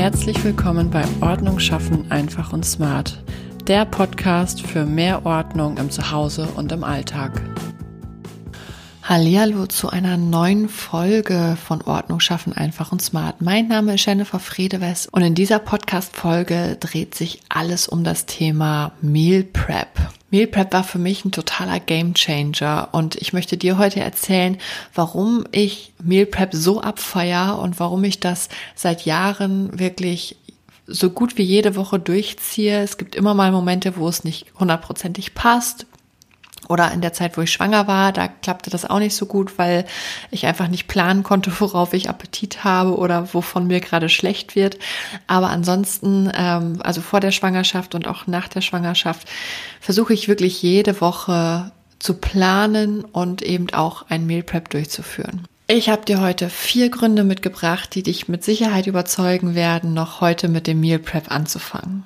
Herzlich willkommen bei Ordnung schaffen einfach und smart, der Podcast für mehr Ordnung im Zuhause und im Alltag. Hallihallo zu einer neuen Folge von Ordnung schaffen einfach und smart. Mein Name ist Jennifer Friedewes und in dieser Podcast Folge dreht sich alles um das Thema Meal Prep. Meal Prep war für mich ein totaler Game Changer und ich möchte dir heute erzählen, warum ich Meal Prep so abfeier und warum ich das seit Jahren wirklich so gut wie jede Woche durchziehe. Es gibt immer mal Momente, wo es nicht hundertprozentig passt, oder in der Zeit, wo ich schwanger war, da klappte das auch nicht so gut, weil ich einfach nicht planen konnte, worauf ich Appetit habe oder wovon mir gerade schlecht wird. Aber ansonsten, ähm, also vor der Schwangerschaft und auch nach der Schwangerschaft, versuche ich wirklich jede Woche zu planen und eben auch ein Meal Prep durchzuführen. Ich habe dir heute vier Gründe mitgebracht, die dich mit Sicherheit überzeugen werden, noch heute mit dem Meal Prep anzufangen.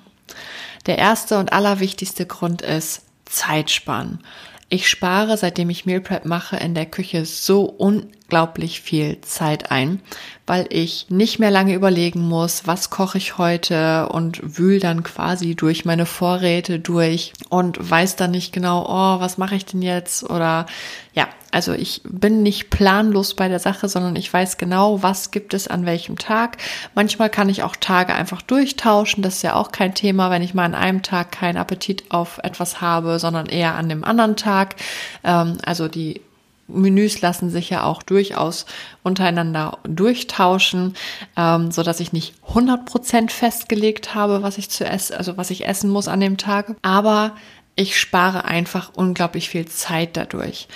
Der erste und allerwichtigste Grund ist Zeit sparen. Ich spare, seitdem ich Meal Prep mache, in der Küche so unglaublich viel Zeit ein, weil ich nicht mehr lange überlegen muss, was koche ich heute und wühl dann quasi durch meine Vorräte durch und weiß dann nicht genau, oh, was mache ich denn jetzt? Oder ja, also ich bin nicht planlos bei der Sache, sondern ich weiß genau, was gibt es an welchem Tag. Manchmal kann ich auch Tage einfach durchtauschen. Das ist ja auch kein Thema, wenn ich mal an einem Tag keinen Appetit auf etwas habe, sondern eher an dem anderen Tag. Ähm, also die Menüs lassen sich ja auch durchaus untereinander durchtauschen, ähm, so dass ich nicht 100% festgelegt habe, was ich zu essen, also was ich essen muss an dem Tag. Aber ich spare einfach unglaublich viel Zeit dadurch.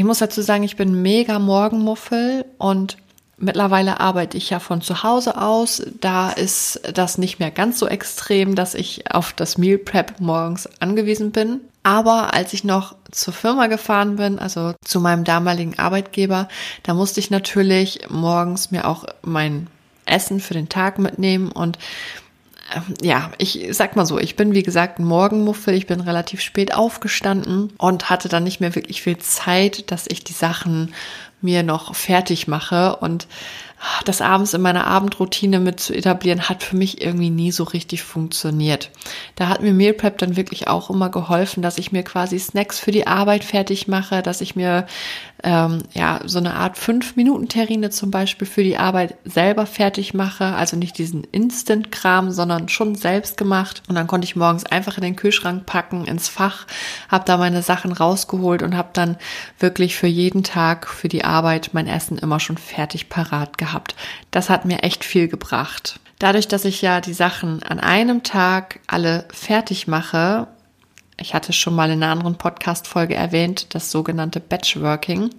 Ich muss dazu sagen, ich bin mega Morgenmuffel und mittlerweile arbeite ich ja von zu Hause aus. Da ist das nicht mehr ganz so extrem, dass ich auf das Meal Prep morgens angewiesen bin. Aber als ich noch zur Firma gefahren bin, also zu meinem damaligen Arbeitgeber, da musste ich natürlich morgens mir auch mein Essen für den Tag mitnehmen und ja, ich sag mal so, ich bin wie gesagt ein Morgenmuffel, ich bin relativ spät aufgestanden und hatte dann nicht mehr wirklich viel Zeit, dass ich die Sachen mir noch fertig mache und das abends in meiner Abendroutine mit zu etablieren, hat für mich irgendwie nie so richtig funktioniert. Da hat mir Meal Prep dann wirklich auch immer geholfen, dass ich mir quasi Snacks für die Arbeit fertig mache, dass ich mir ähm, ja so eine Art fünf Minuten Terrine zum Beispiel für die Arbeit selber fertig mache, also nicht diesen Instant-Kram, sondern schon selbst gemacht. Und dann konnte ich morgens einfach in den Kühlschrank packen, ins Fach, habe da meine Sachen rausgeholt und habe dann wirklich für jeden Tag für die mein Essen immer schon fertig parat gehabt gehabt. Das hat mir echt viel gebracht. Dadurch, dass ich ja die Sachen an einem Tag alle fertig mache, ich hatte schon mal in einer anderen Podcast-Folge erwähnt, das sogenannte Batchworking,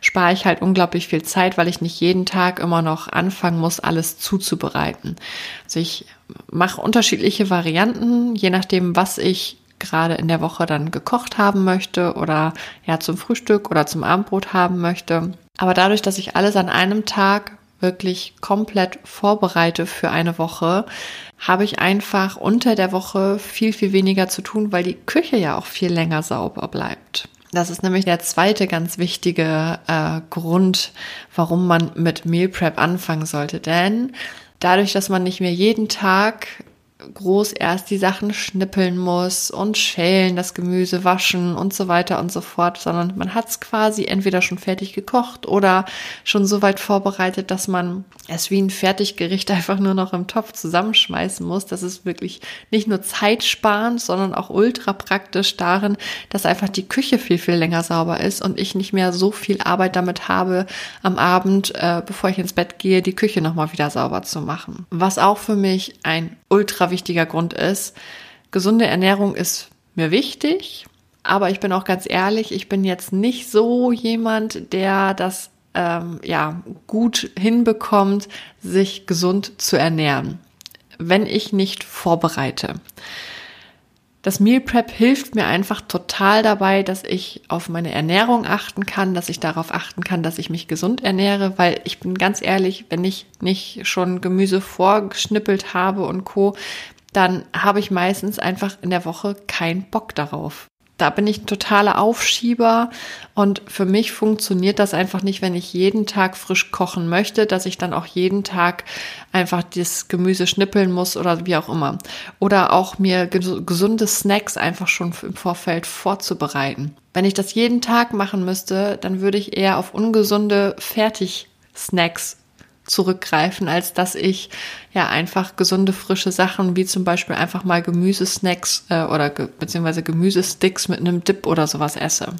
spare ich halt unglaublich viel Zeit, weil ich nicht jeden Tag immer noch anfangen muss, alles zuzubereiten. Also ich mache unterschiedliche Varianten, je nachdem, was ich gerade in der Woche dann gekocht haben möchte oder ja zum Frühstück oder zum Abendbrot haben möchte. Aber dadurch, dass ich alles an einem Tag wirklich komplett vorbereite für eine Woche, habe ich einfach unter der Woche viel, viel weniger zu tun, weil die Küche ja auch viel länger sauber bleibt. Das ist nämlich der zweite ganz wichtige äh, Grund, warum man mit Meal Prep anfangen sollte. Denn dadurch, dass man nicht mehr jeden Tag groß erst die Sachen schnippeln muss und schälen, das Gemüse waschen und so weiter und so fort, sondern man hat es quasi entweder schon fertig gekocht oder schon so weit vorbereitet, dass man es wie ein Fertiggericht einfach nur noch im Topf zusammenschmeißen muss. Das ist wirklich nicht nur zeitsparend, sondern auch ultra praktisch darin, dass einfach die Küche viel, viel länger sauber ist und ich nicht mehr so viel Arbeit damit habe, am Abend, äh, bevor ich ins Bett gehe, die Küche nochmal wieder sauber zu machen. Was auch für mich ein ultra wichtiger Grund ist. Gesunde Ernährung ist mir wichtig, aber ich bin auch ganz ehrlich, ich bin jetzt nicht so jemand, der das ähm, ja gut hinbekommt, sich gesund zu ernähren, wenn ich nicht vorbereite. Das Meal Prep hilft mir einfach total dabei, dass ich auf meine Ernährung achten kann, dass ich darauf achten kann, dass ich mich gesund ernähre, weil ich bin ganz ehrlich, wenn ich nicht schon Gemüse vorgeschnippelt habe und Co., dann habe ich meistens einfach in der Woche keinen Bock darauf. Da bin ich ein totaler Aufschieber und für mich funktioniert das einfach nicht, wenn ich jeden Tag frisch kochen möchte, dass ich dann auch jeden Tag einfach das Gemüse schnippeln muss oder wie auch immer. Oder auch mir gesunde Snacks einfach schon im Vorfeld vorzubereiten. Wenn ich das jeden Tag machen müsste, dann würde ich eher auf ungesunde Fertig-Snacks zurückgreifen, als dass ich ja einfach gesunde, frische Sachen wie zum Beispiel einfach mal Gemüsesnacks äh, oder ge beziehungsweise Gemüsesticks mit einem Dip oder sowas esse.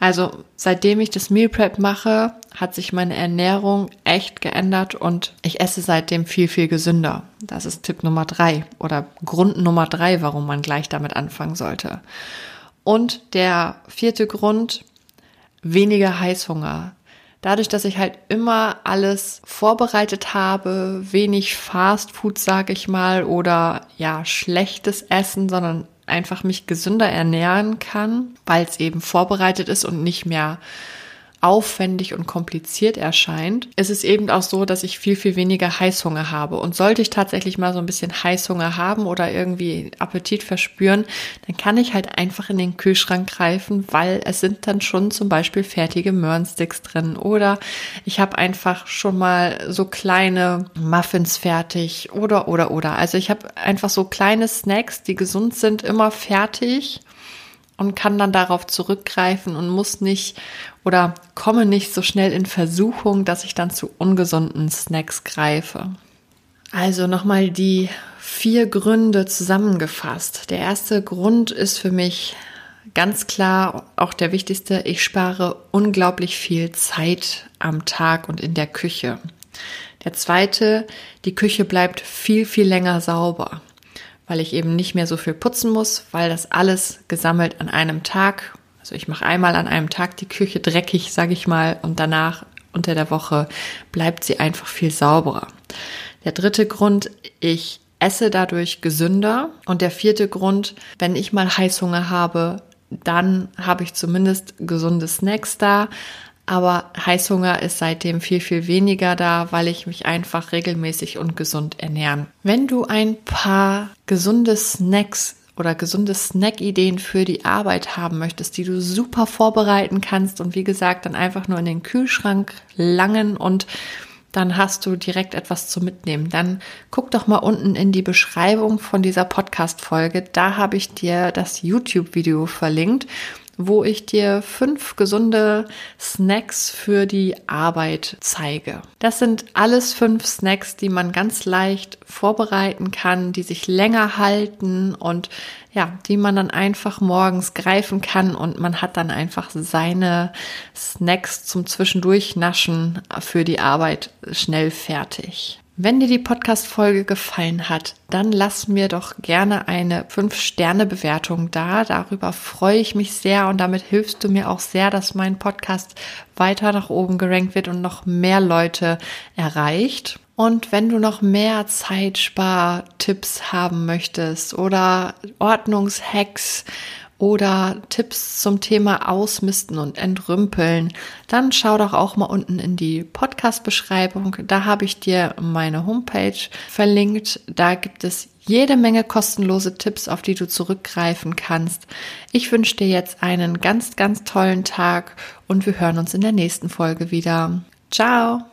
Also seitdem ich das Meal Prep mache, hat sich meine Ernährung echt geändert und ich esse seitdem viel, viel gesünder. Das ist Tipp Nummer drei oder Grund Nummer drei, warum man gleich damit anfangen sollte. Und der vierte Grund, weniger Heißhunger. Dadurch, dass ich halt immer alles vorbereitet habe, wenig Fast Food, sag ich mal, oder ja, schlechtes Essen, sondern einfach mich gesünder ernähren kann, weil es eben vorbereitet ist und nicht mehr aufwendig und kompliziert erscheint, ist es eben auch so, dass ich viel, viel weniger Heißhunger habe. Und sollte ich tatsächlich mal so ein bisschen Heißhunger haben oder irgendwie Appetit verspüren, dann kann ich halt einfach in den Kühlschrank greifen, weil es sind dann schon zum Beispiel fertige Möhrensticks drin oder ich habe einfach schon mal so kleine Muffins fertig oder, oder, oder. Also ich habe einfach so kleine Snacks, die gesund sind, immer fertig und kann dann darauf zurückgreifen und muss nicht oder komme nicht so schnell in Versuchung, dass ich dann zu ungesunden Snacks greife. Also nochmal die vier Gründe zusammengefasst. Der erste Grund ist für mich ganz klar auch der wichtigste. Ich spare unglaublich viel Zeit am Tag und in der Küche. Der zweite, die Küche bleibt viel, viel länger sauber weil ich eben nicht mehr so viel putzen muss, weil das alles gesammelt an einem Tag, also ich mache einmal an einem Tag die Küche dreckig, sage ich mal, und danach unter der Woche bleibt sie einfach viel sauberer. Der dritte Grund, ich esse dadurch gesünder. Und der vierte Grund, wenn ich mal Heißhunger habe, dann habe ich zumindest gesunde Snacks da, aber Heißhunger ist seitdem viel, viel weniger da, weil ich mich einfach regelmäßig und gesund ernähren. Wenn du ein paar gesunde Snacks oder gesunde Snack-Ideen für die Arbeit haben möchtest, die du super vorbereiten kannst und wie gesagt dann einfach nur in den Kühlschrank langen und dann hast du direkt etwas zu mitnehmen. Dann guck doch mal unten in die Beschreibung von dieser Podcast-Folge. Da habe ich dir das YouTube-Video verlinkt wo ich dir fünf gesunde Snacks für die Arbeit zeige. Das sind alles fünf Snacks, die man ganz leicht vorbereiten kann, die sich länger halten und ja, die man dann einfach morgens greifen kann und man hat dann einfach seine Snacks zum Zwischendurchnaschen für die Arbeit schnell fertig. Wenn dir die Podcast-Folge gefallen hat, dann lass mir doch gerne eine 5-Sterne-Bewertung da. Darüber freue ich mich sehr und damit hilfst du mir auch sehr, dass mein Podcast weiter nach oben gerankt wird und noch mehr Leute erreicht. Und wenn du noch mehr Zeitspartipps haben möchtest oder Ordnungshacks oder Tipps zum Thema Ausmisten und Entrümpeln, dann schau doch auch mal unten in die Podcast-Beschreibung. Da habe ich dir meine Homepage verlinkt. Da gibt es jede Menge kostenlose Tipps, auf die du zurückgreifen kannst. Ich wünsche dir jetzt einen ganz, ganz tollen Tag und wir hören uns in der nächsten Folge wieder. Ciao!